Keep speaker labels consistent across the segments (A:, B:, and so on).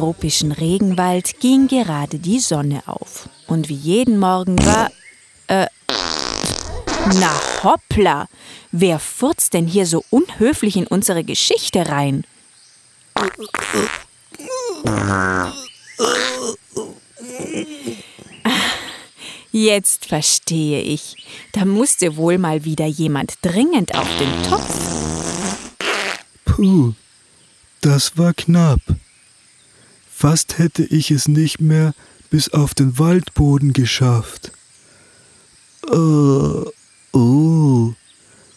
A: Tropischen Regenwald ging gerade die Sonne auf. Und wie jeden Morgen war. Äh. Na hoppla! Wer furzt denn hier so unhöflich in unsere Geschichte rein? Jetzt verstehe ich. Da musste wohl mal wieder jemand dringend auf den Topf.
B: Puh, das war knapp. Fast hätte ich es nicht mehr bis auf den Waldboden geschafft. Äh, oh,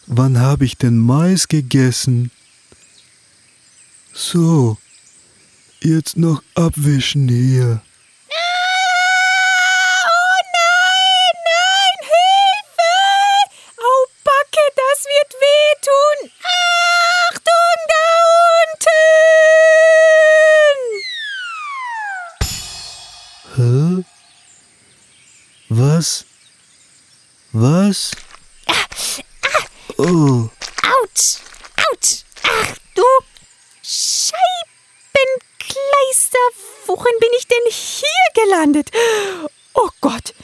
B: wann habe ich denn Mais gegessen? So, jetzt noch abwischen hier.
A: Worin bin ich denn hier gelandet? Oh Gott!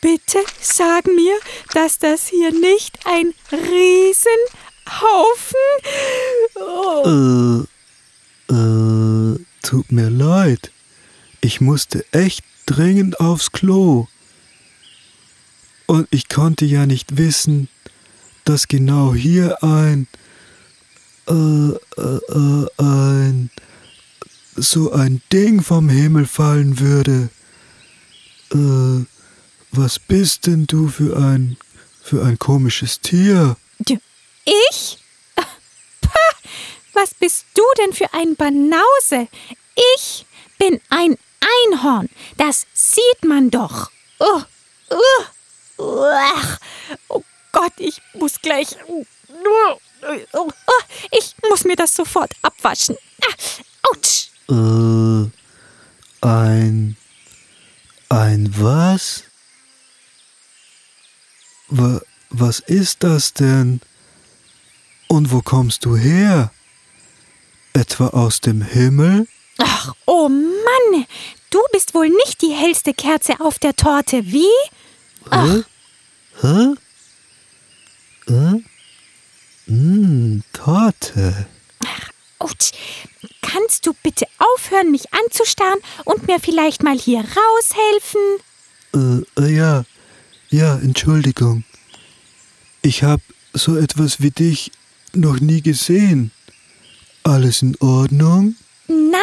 A: Bitte sag mir, dass das hier nicht ein Riesenhaufen.
B: Oh. Äh, äh, tut mir leid. Ich musste echt dringend aufs Klo. Und ich konnte ja nicht wissen, dass genau hier ein, äh, äh, äh, ein, so ein Ding vom Himmel fallen würde. Äh, was bist denn du für ein, für ein komisches Tier?
A: Ich? Was bist du denn für ein Banause? Ich bin ein Einhorn. Das sieht man doch. Uh, uh. Oh Gott, ich muss gleich. Ich muss mir das sofort abwaschen. Autsch!
B: Äh, ein. Ein was? Wa, was ist das denn? Und wo kommst du her? Etwa aus dem Himmel?
A: Ach, oh Mann! Du bist wohl nicht die hellste Kerze auf der Torte, wie?
B: Hä? Hä? Hä? Mmh, Torte.
A: Ach, ouch. Kannst du bitte aufhören, mich anzustarren und mir vielleicht mal hier raushelfen?
B: Äh, äh ja. Ja, Entschuldigung. Ich hab so etwas wie dich noch nie gesehen. Alles in Ordnung?
A: Nein,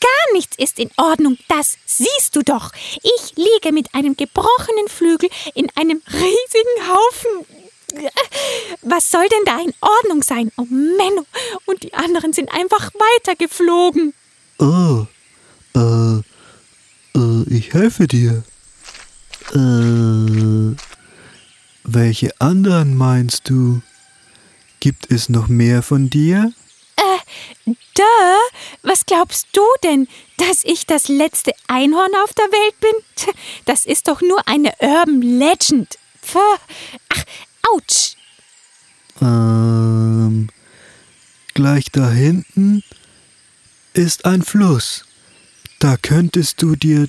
A: Gar nichts ist in Ordnung, das siehst du doch. Ich liege mit einem gebrochenen Flügel in einem riesigen Haufen. Was soll denn da in Ordnung sein? Oh Menno, und die anderen sind einfach weitergeflogen.
B: Oh, äh, äh, ich helfe dir. Äh, welche anderen meinst du? Gibt es noch mehr von dir?
A: Äh, duh, was glaubst du denn, dass ich das letzte Einhorn auf der Welt bin? Das ist doch nur eine Urban Legend. Ach, ouch.
B: Ähm, gleich da hinten ist ein Fluss. Da könntest du dir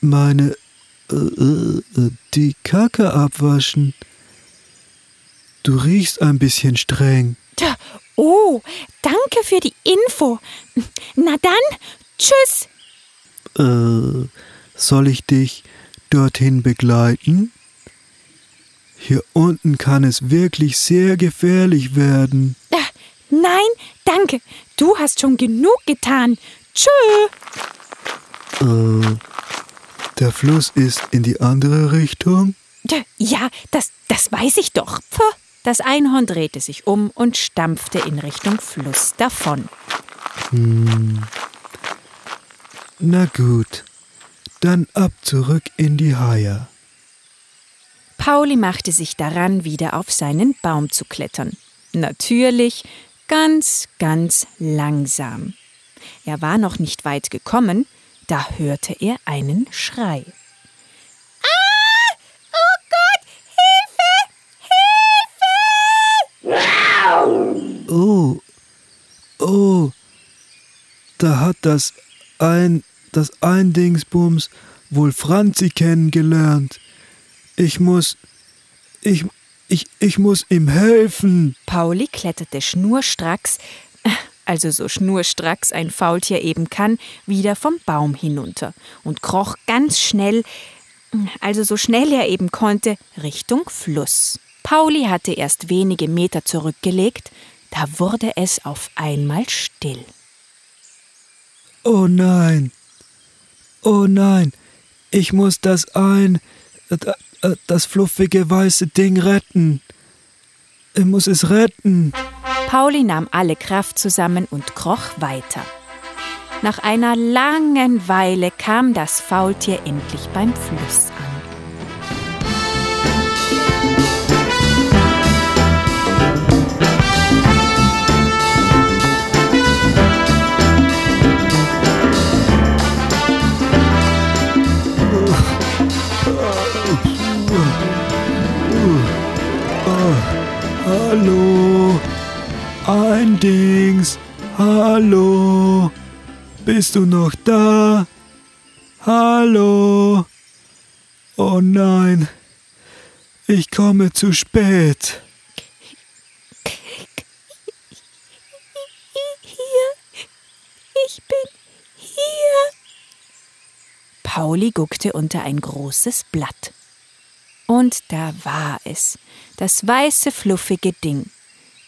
B: meine äh, äh, äh die Kacke abwaschen. Du riechst ein bisschen streng.
A: Oh, danke für die Info. Na dann, tschüss.
B: Äh, soll ich dich dorthin begleiten? Hier unten kann es wirklich sehr gefährlich werden.
A: Ach, nein, danke. Du hast schon genug getan. Tschö.
B: Äh, der Fluss ist in die andere Richtung?
A: Ja, das, das weiß ich doch. Das Einhorn drehte sich um und stampfte in Richtung Fluss davon.
B: Hm. Na gut, dann ab zurück in die Haie.
A: Pauli machte sich daran, wieder auf seinen Baum zu klettern. Natürlich ganz, ganz langsam. Er war noch nicht weit gekommen, da hörte er einen Schrei.
B: Oh, oh, da hat das ein, das Eindingsbums wohl Franzi kennengelernt. Ich muss, ich, ich, ich muss ihm helfen.
A: Pauli kletterte schnurstracks, also so schnurstracks ein Faultier eben kann, wieder vom Baum hinunter und kroch ganz schnell, also so schnell er eben konnte, Richtung Fluss. Pauli hatte erst wenige Meter zurückgelegt, da wurde es auf einmal still.
B: Oh nein, oh nein, ich muss das ein, das fluffige weiße Ding retten. Ich muss es retten.
A: Pauli nahm alle Kraft zusammen und kroch weiter. Nach einer langen Weile kam das Faultier endlich beim Fluss an.
B: Hallo, ein Dings, hallo, bist du noch da? Hallo, oh nein, ich komme zu spät.
A: Ich bin hier. Pauli guckte unter ein großes Blatt. Und da war es, das weiße, fluffige Ding,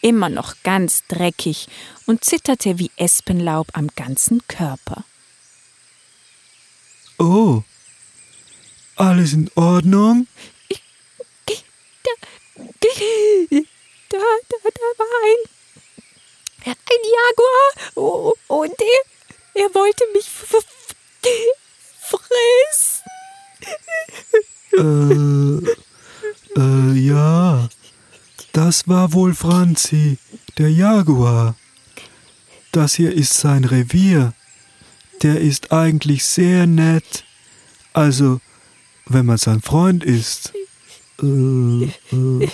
A: immer noch ganz dreckig und zitterte wie Espenlaub am ganzen Körper.
B: Oh, alles in Ordnung?
A: Da, da, da, da war ein, ein Jaguar oh, und er, er wollte mich fressen.
B: Äh, äh, ja, das war wohl Franzi, der Jaguar. Das hier ist sein Revier. Der ist eigentlich sehr nett. Also, wenn man sein Freund ist.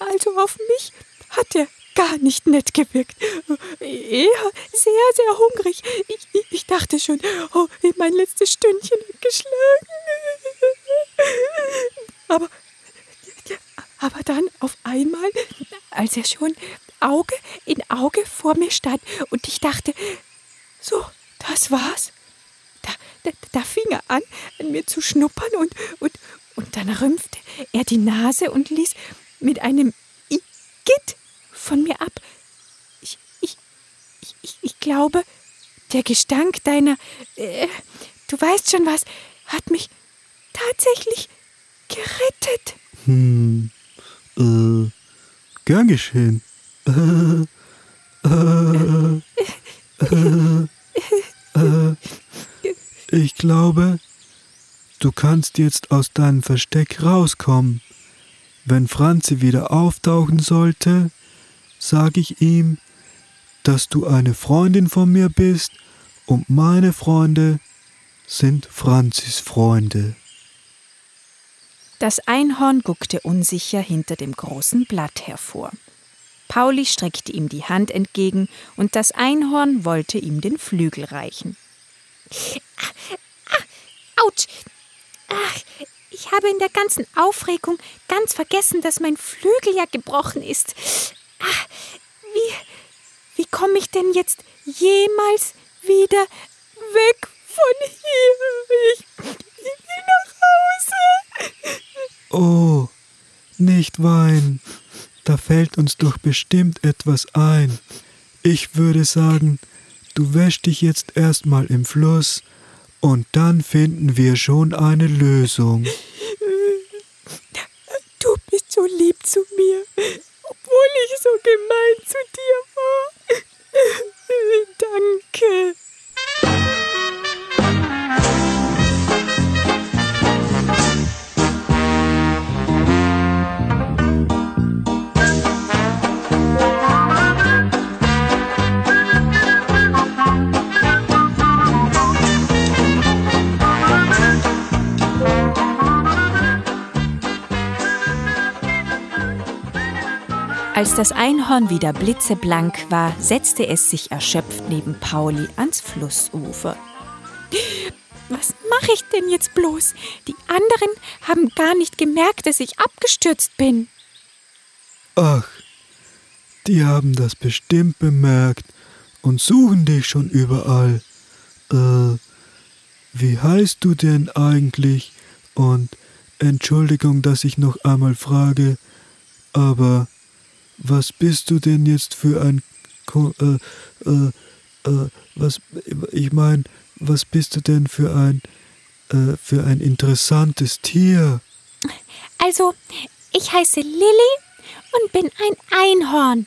A: Also auf mich hat er gar nicht nett gewirkt. Eher sehr, sehr hungrig. Ich, ich, ich dachte schon, oh, mein letztes Stündchen hat geschlagen. Aber, aber dann auf einmal, als er schon Auge in Auge vor mir stand und ich dachte, so, das war's. Da, da, da fing er an, an mir zu schnuppern und, und, und dann rümpfte er die Nase und ließ mit einem Igitt von mir ab. Ich, ich, ich, ich glaube, der Gestank deiner, äh, du weißt schon was, hat mich tatsächlich gerettet.
B: Hm, äh, gern geschehen. Ich glaube, du kannst jetzt aus deinem Versteck rauskommen. Wenn Franzi wieder auftauchen sollte, sage ich ihm, dass du eine Freundin von mir bist und meine Freunde sind Franzis Freunde.
A: Das Einhorn guckte unsicher hinter dem großen Blatt hervor. Pauli streckte ihm die Hand entgegen und das Einhorn wollte ihm den Flügel reichen. Ah, autsch! Ach, ich habe in der ganzen Aufregung ganz vergessen, dass mein Flügel ja gebrochen ist. Ach, wie, wie komme ich denn jetzt jemals wieder weg von hier? Ich, ich will nach Hause.
B: Oh, nicht weinen. Da fällt uns doch bestimmt etwas ein. Ich würde sagen, du wäsch dich jetzt erstmal im Fluss und dann finden wir schon eine Lösung.
A: Das Einhorn wieder blitzeblank war, setzte es sich erschöpft neben Pauli ans Flussufer. Was mache ich denn jetzt bloß? Die anderen haben gar nicht gemerkt, dass ich abgestürzt bin.
B: Ach, die haben das bestimmt bemerkt und suchen dich schon überall. Äh, wie heißt du denn eigentlich? Und Entschuldigung, dass ich noch einmal frage, aber was bist du denn jetzt für ein Ko äh, äh, äh, was ich meine, was bist du denn für ein äh, für ein interessantes Tier?
A: Also, ich heiße Lilly und bin ein Einhorn.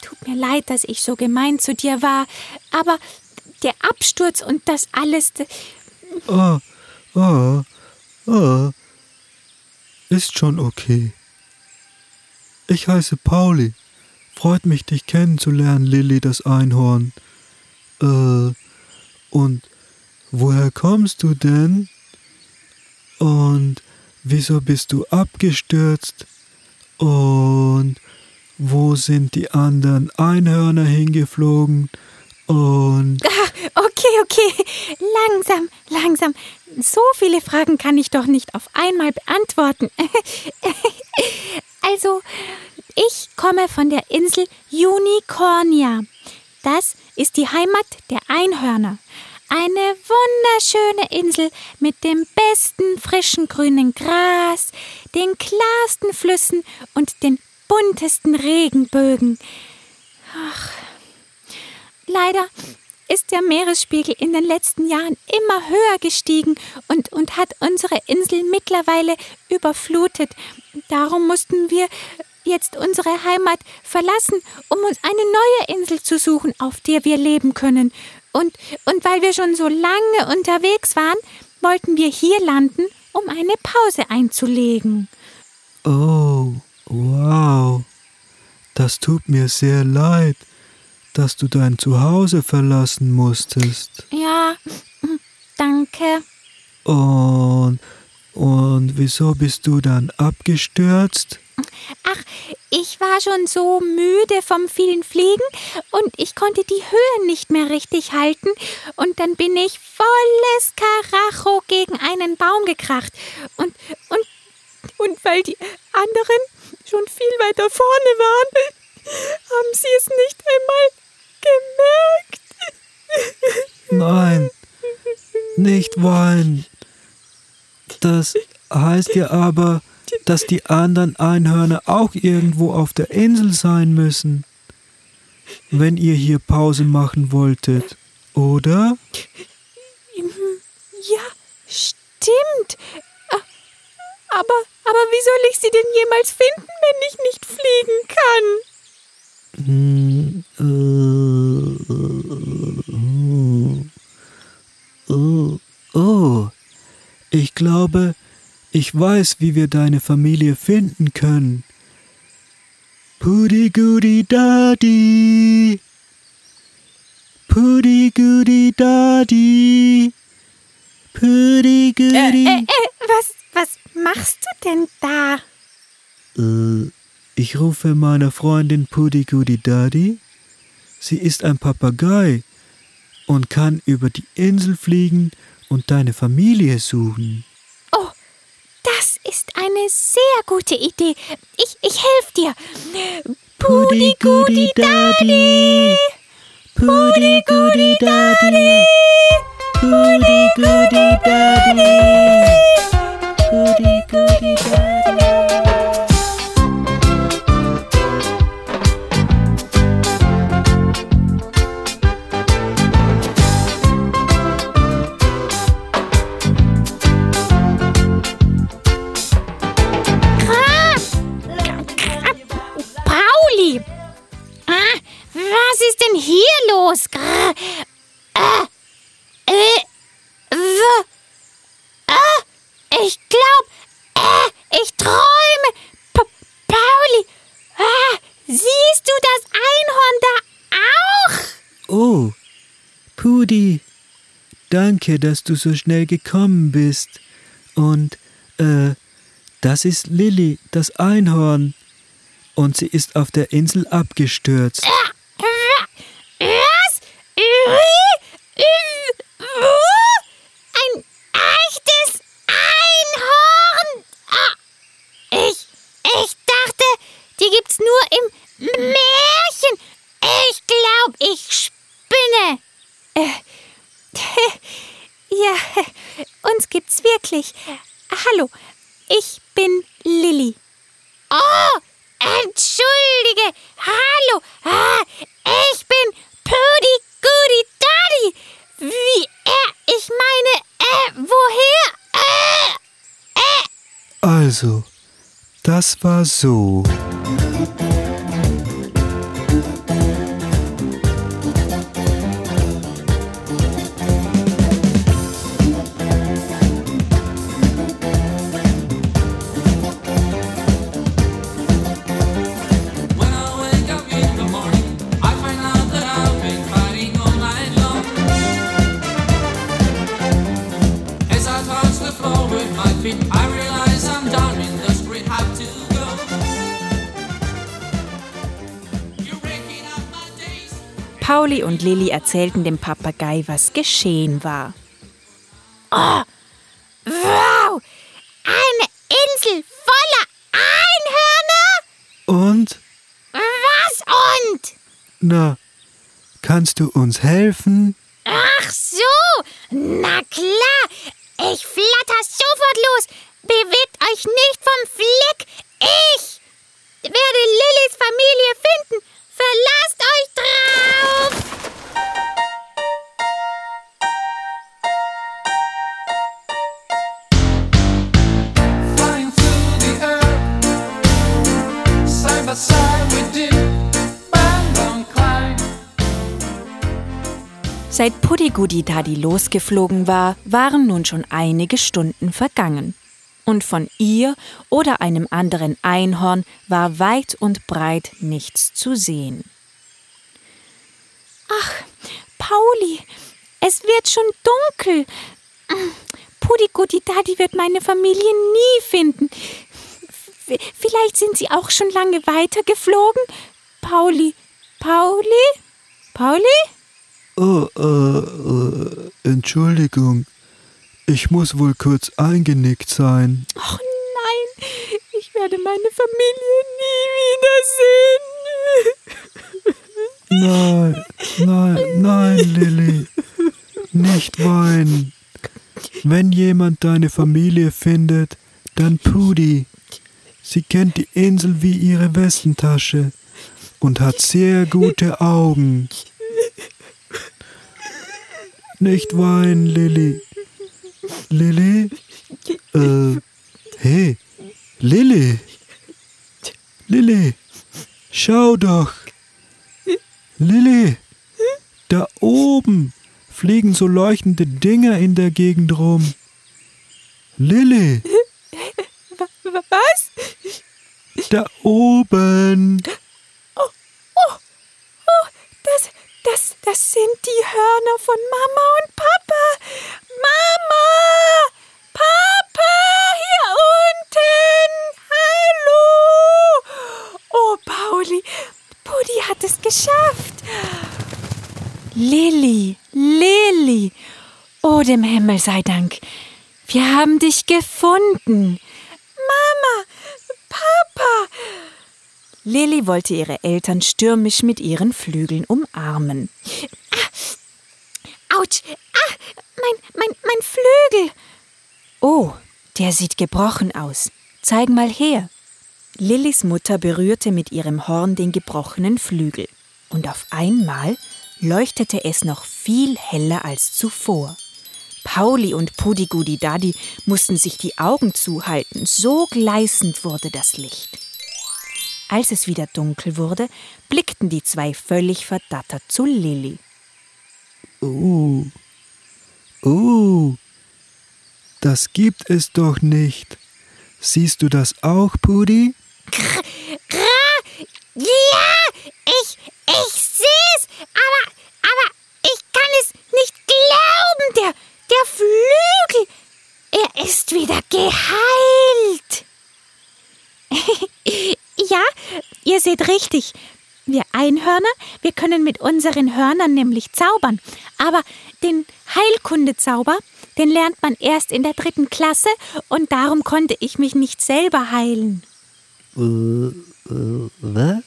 A: Tut mir leid, dass ich so gemein zu dir war, aber der Absturz und das alles.
B: Ah, ah, ah. Ist schon okay. Ich heiße Pauli. Freut mich, dich kennenzulernen, Lilly das Einhorn. Äh, und woher kommst du denn? Und wieso bist du abgestürzt? Und wo sind die anderen Einhörner hingeflogen? Und.
A: Ach, okay, okay. Langsam, langsam. So viele Fragen kann ich doch nicht auf einmal beantworten. also, ich komme von der Insel Unicornia. Das ist die Heimat der Einhörner. Eine wunderschöne Insel mit dem besten frischen grünen Gras, den klarsten Flüssen und den buntesten Regenbögen. Ach, leider ist der Meeresspiegel in den letzten Jahren immer höher gestiegen und, und hat unsere Insel mittlerweile überflutet. Darum mussten wir jetzt unsere Heimat verlassen, um uns eine neue Insel zu suchen, auf der wir leben können. Und, und weil wir schon so lange unterwegs waren, wollten wir hier landen, um eine Pause einzulegen.
B: Oh, wow. Das tut mir sehr leid, dass du dein Zuhause verlassen musstest.
A: Ja, danke.
B: Und, und wieso bist du dann abgestürzt?
A: Ach, ich war schon so müde vom vielen Fliegen und ich konnte die Höhe nicht mehr richtig halten und dann bin ich volles Karacho gegen einen Baum gekracht und und und weil die anderen schon viel weiter vorne waren, haben sie es nicht
B: einmal. Nein, nicht weinen. Das heißt ja aber, dass die anderen Einhörner auch irgendwo auf der Insel sein müssen, wenn ihr hier Pause machen wolltet, oder?
A: Ja, stimmt. Aber, aber wie soll ich sie denn jemals finden, wenn ich nicht
B: fliegen kann? Hm, äh, oh, oh, ich glaube, ich weiß, wie wir deine Familie finden können. Pudi Gudi Dadi. Pudi Gudi Dadi. Pudi Gudi.
A: Äh, äh, äh, was, was machst du denn da?
B: Äh, ich rufe meine Freundin Pudi Gudi Dadi. Sie ist ein Papagei und kann über die Insel fliegen und deine Familie suchen.
A: Ist eine sehr gute Idee. Ich, ich helfe dir. Pudi Gudi Daddy. Pudi Gudi Daddy. Pudi Gudi Daddy. Pudi Gudi Daddy.
B: Danke, dass du so schnell gekommen bist. Und, äh, das ist Lilly, das Einhorn. und sie ist auf der Insel abgestürzt.
A: Was? Wie? Wo? Ein echtes Einhorn? Ah, Ich, ich dachte, die gibt's nur im Märchen. Ich glaub, ich spinne. Äh, ja, uns gibt's wirklich. Hallo, ich bin Lilly. Oh, entschuldige. Hallo, ah, ich bin Pudi Goody Daddy. Wie er, ich meine, äh, woher? Äh,
B: Also, das war so.
C: Und Lilli erzählten dem Papagei, was geschehen war.
A: wow, eine Insel voller Einhörner?
B: Und?
A: Was und?
B: Na, kannst du uns helfen?
A: Ach so, na klar. Ich flatter sofort los. Bewegt euch nicht vom Fleck. Ich werde Lillys Familie finden.
C: Seit Puddigudi Daddy losgeflogen war, waren nun schon einige Stunden vergangen. Und von ihr oder einem anderen Einhorn war weit und breit nichts zu sehen.
A: Pauli, es wird schon dunkel. Puddigudi Daddy wird meine Familie nie finden. V vielleicht sind sie auch schon lange weitergeflogen. Pauli, Pauli, Pauli?
B: Äh, äh, Entschuldigung. Ich muss wohl kurz eingenickt sein.
A: Oh nein, ich werde meine Familie nie wiedersehen.
B: Nein, nein, nein, Lilly. Nicht weinen. Wenn jemand deine Familie findet, dann Pudi. Sie kennt die Insel wie ihre Westentasche und hat sehr gute Augen. Nicht weinen, Lilly. Lilly? Äh, hey, Lilly. Lilly, schau doch. Lilly, da oben fliegen so leuchtende Dinger in der Gegend rum. Lilly,
A: Was?
B: da oben.
A: Oh, das, das, das sind die Hörner von Mama und Papa. Mama! Papa! Hier unten! Hallo! Oh, Pauli, Pudi hat es geschafft.
C: Lilli, Lilli, oh dem Himmel sei Dank, wir haben dich gefunden.
A: Mama! Papa!
C: Lilli wollte ihre Eltern stürmisch mit ihren Flügeln umarmen.
A: Autsch! Ah, mein, mein, mein Flügel!
C: Oh, der sieht gebrochen aus. Zeig mal her. Lillys Mutter berührte mit ihrem Horn den gebrochenen Flügel. Und auf einmal leuchtete es noch viel heller als zuvor. Pauli und Pudigudi Daddy mussten sich die Augen zuhalten, so gleißend wurde das Licht. Als es wieder dunkel wurde, blickten die zwei völlig verdattert zu Lilli.
B: Oh, oh, das gibt es doch nicht. Siehst du das auch, Pudi?
A: Ja! Ich, ich seh's! Aber, aber ich kann es nicht glauben! Der, der Flügel! Er ist wieder geheilt! ja, ihr seht richtig. Wir Einhörner, wir können mit unseren Hörnern nämlich zaubern. Aber den Heilkundezauber, den lernt man erst in der dritten Klasse und darum konnte ich mich nicht selber heilen.
B: Äh, äh, was?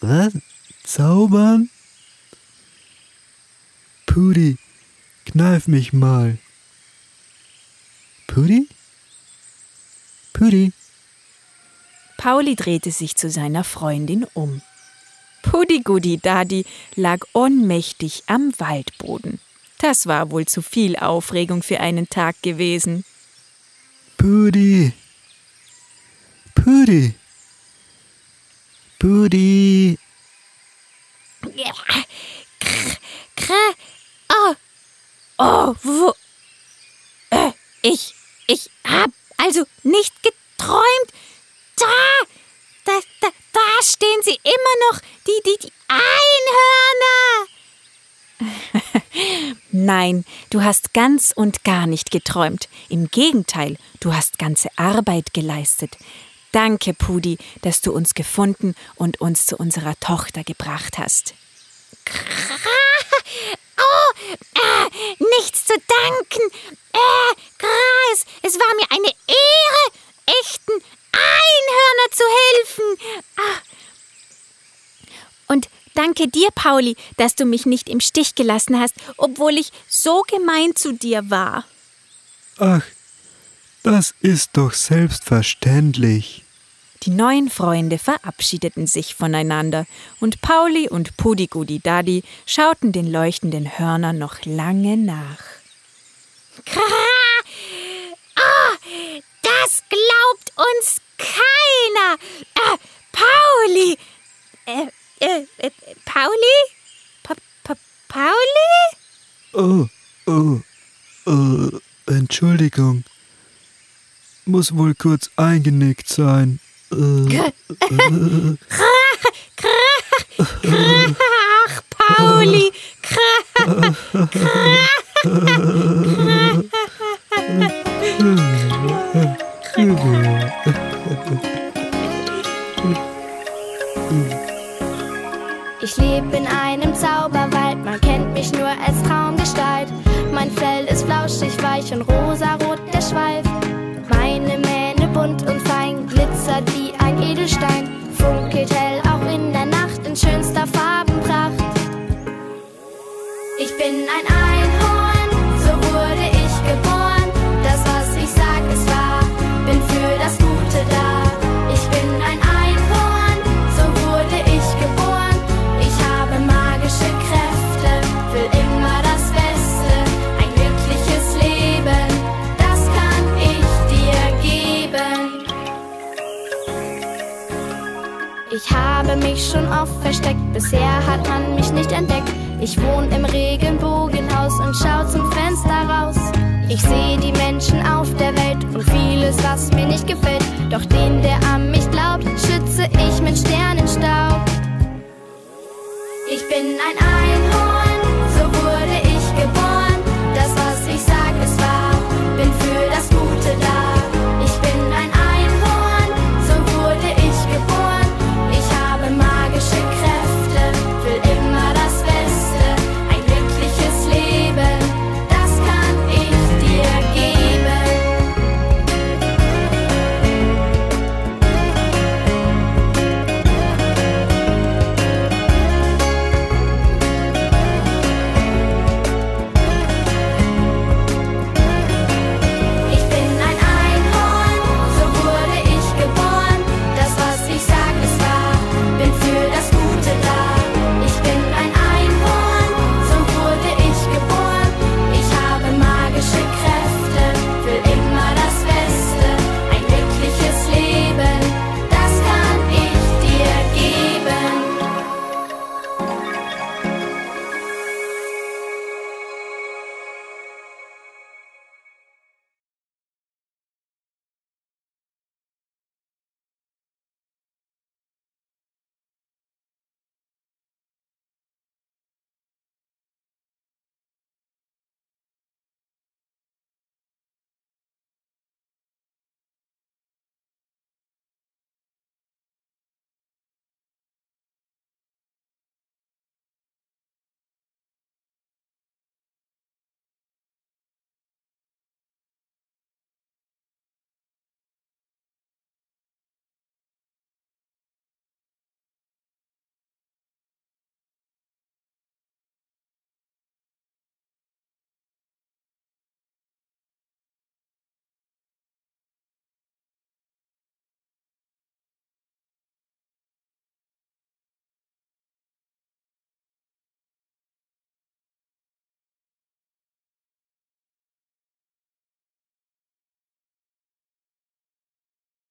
B: Was? Zaubern? Pudi, kneif mich mal. Pudi? Pudi?
C: Pauli drehte sich zu seiner Freundin um. Puddigudi Dadi lag ohnmächtig am Waldboden. Das war wohl zu viel Aufregung für einen Tag gewesen.
B: Pudi. Pudi. Pudi.
A: Krä. Oh. Oh, wo. Äh, ich. Ich hab also nicht geträumt. Da. Da, da, da stehen sie immer noch. Die, die, die Einhörner.
C: Nein, du hast ganz und gar nicht geträumt. Im Gegenteil, du hast ganze Arbeit geleistet. Danke, Pudi, dass du uns gefunden und uns zu unserer Tochter gebracht hast.
A: Oh, äh, nichts zu danken. Äh, Gras, es war mir eine Ehre, echten Einhörner zu helfen. Ah. Und danke dir, Pauli, dass du mich nicht im Stich gelassen hast, obwohl ich so gemein zu dir war.
B: Ach, das ist doch selbstverständlich.
C: Die neuen Freunde verabschiedeten sich voneinander und Pauli und Pudigudi Dadi schauten den leuchtenden Hörnern noch lange nach.
A: Kra! Oh, das glaubt uns keiner. Äh, Pauli. Äh, äh, äh, Pauli? Pa pa Pauli?
B: Oh, oh, oh, Entschuldigung. Muss wohl kurz eingenickt sein. Äh,
A: Ach, Pauli. Kra
D: Ich lebe in einem Zauberwald, man kennt mich nur als Traumgestalt. Mein Fell ist flauschig, weich und rosarot habe mich schon oft versteckt, bisher hat man mich nicht entdeckt. Ich wohne im Regenbogenhaus und schau zum Fenster raus. Ich sehe die Menschen auf der Welt und vieles, was mir nicht gefällt.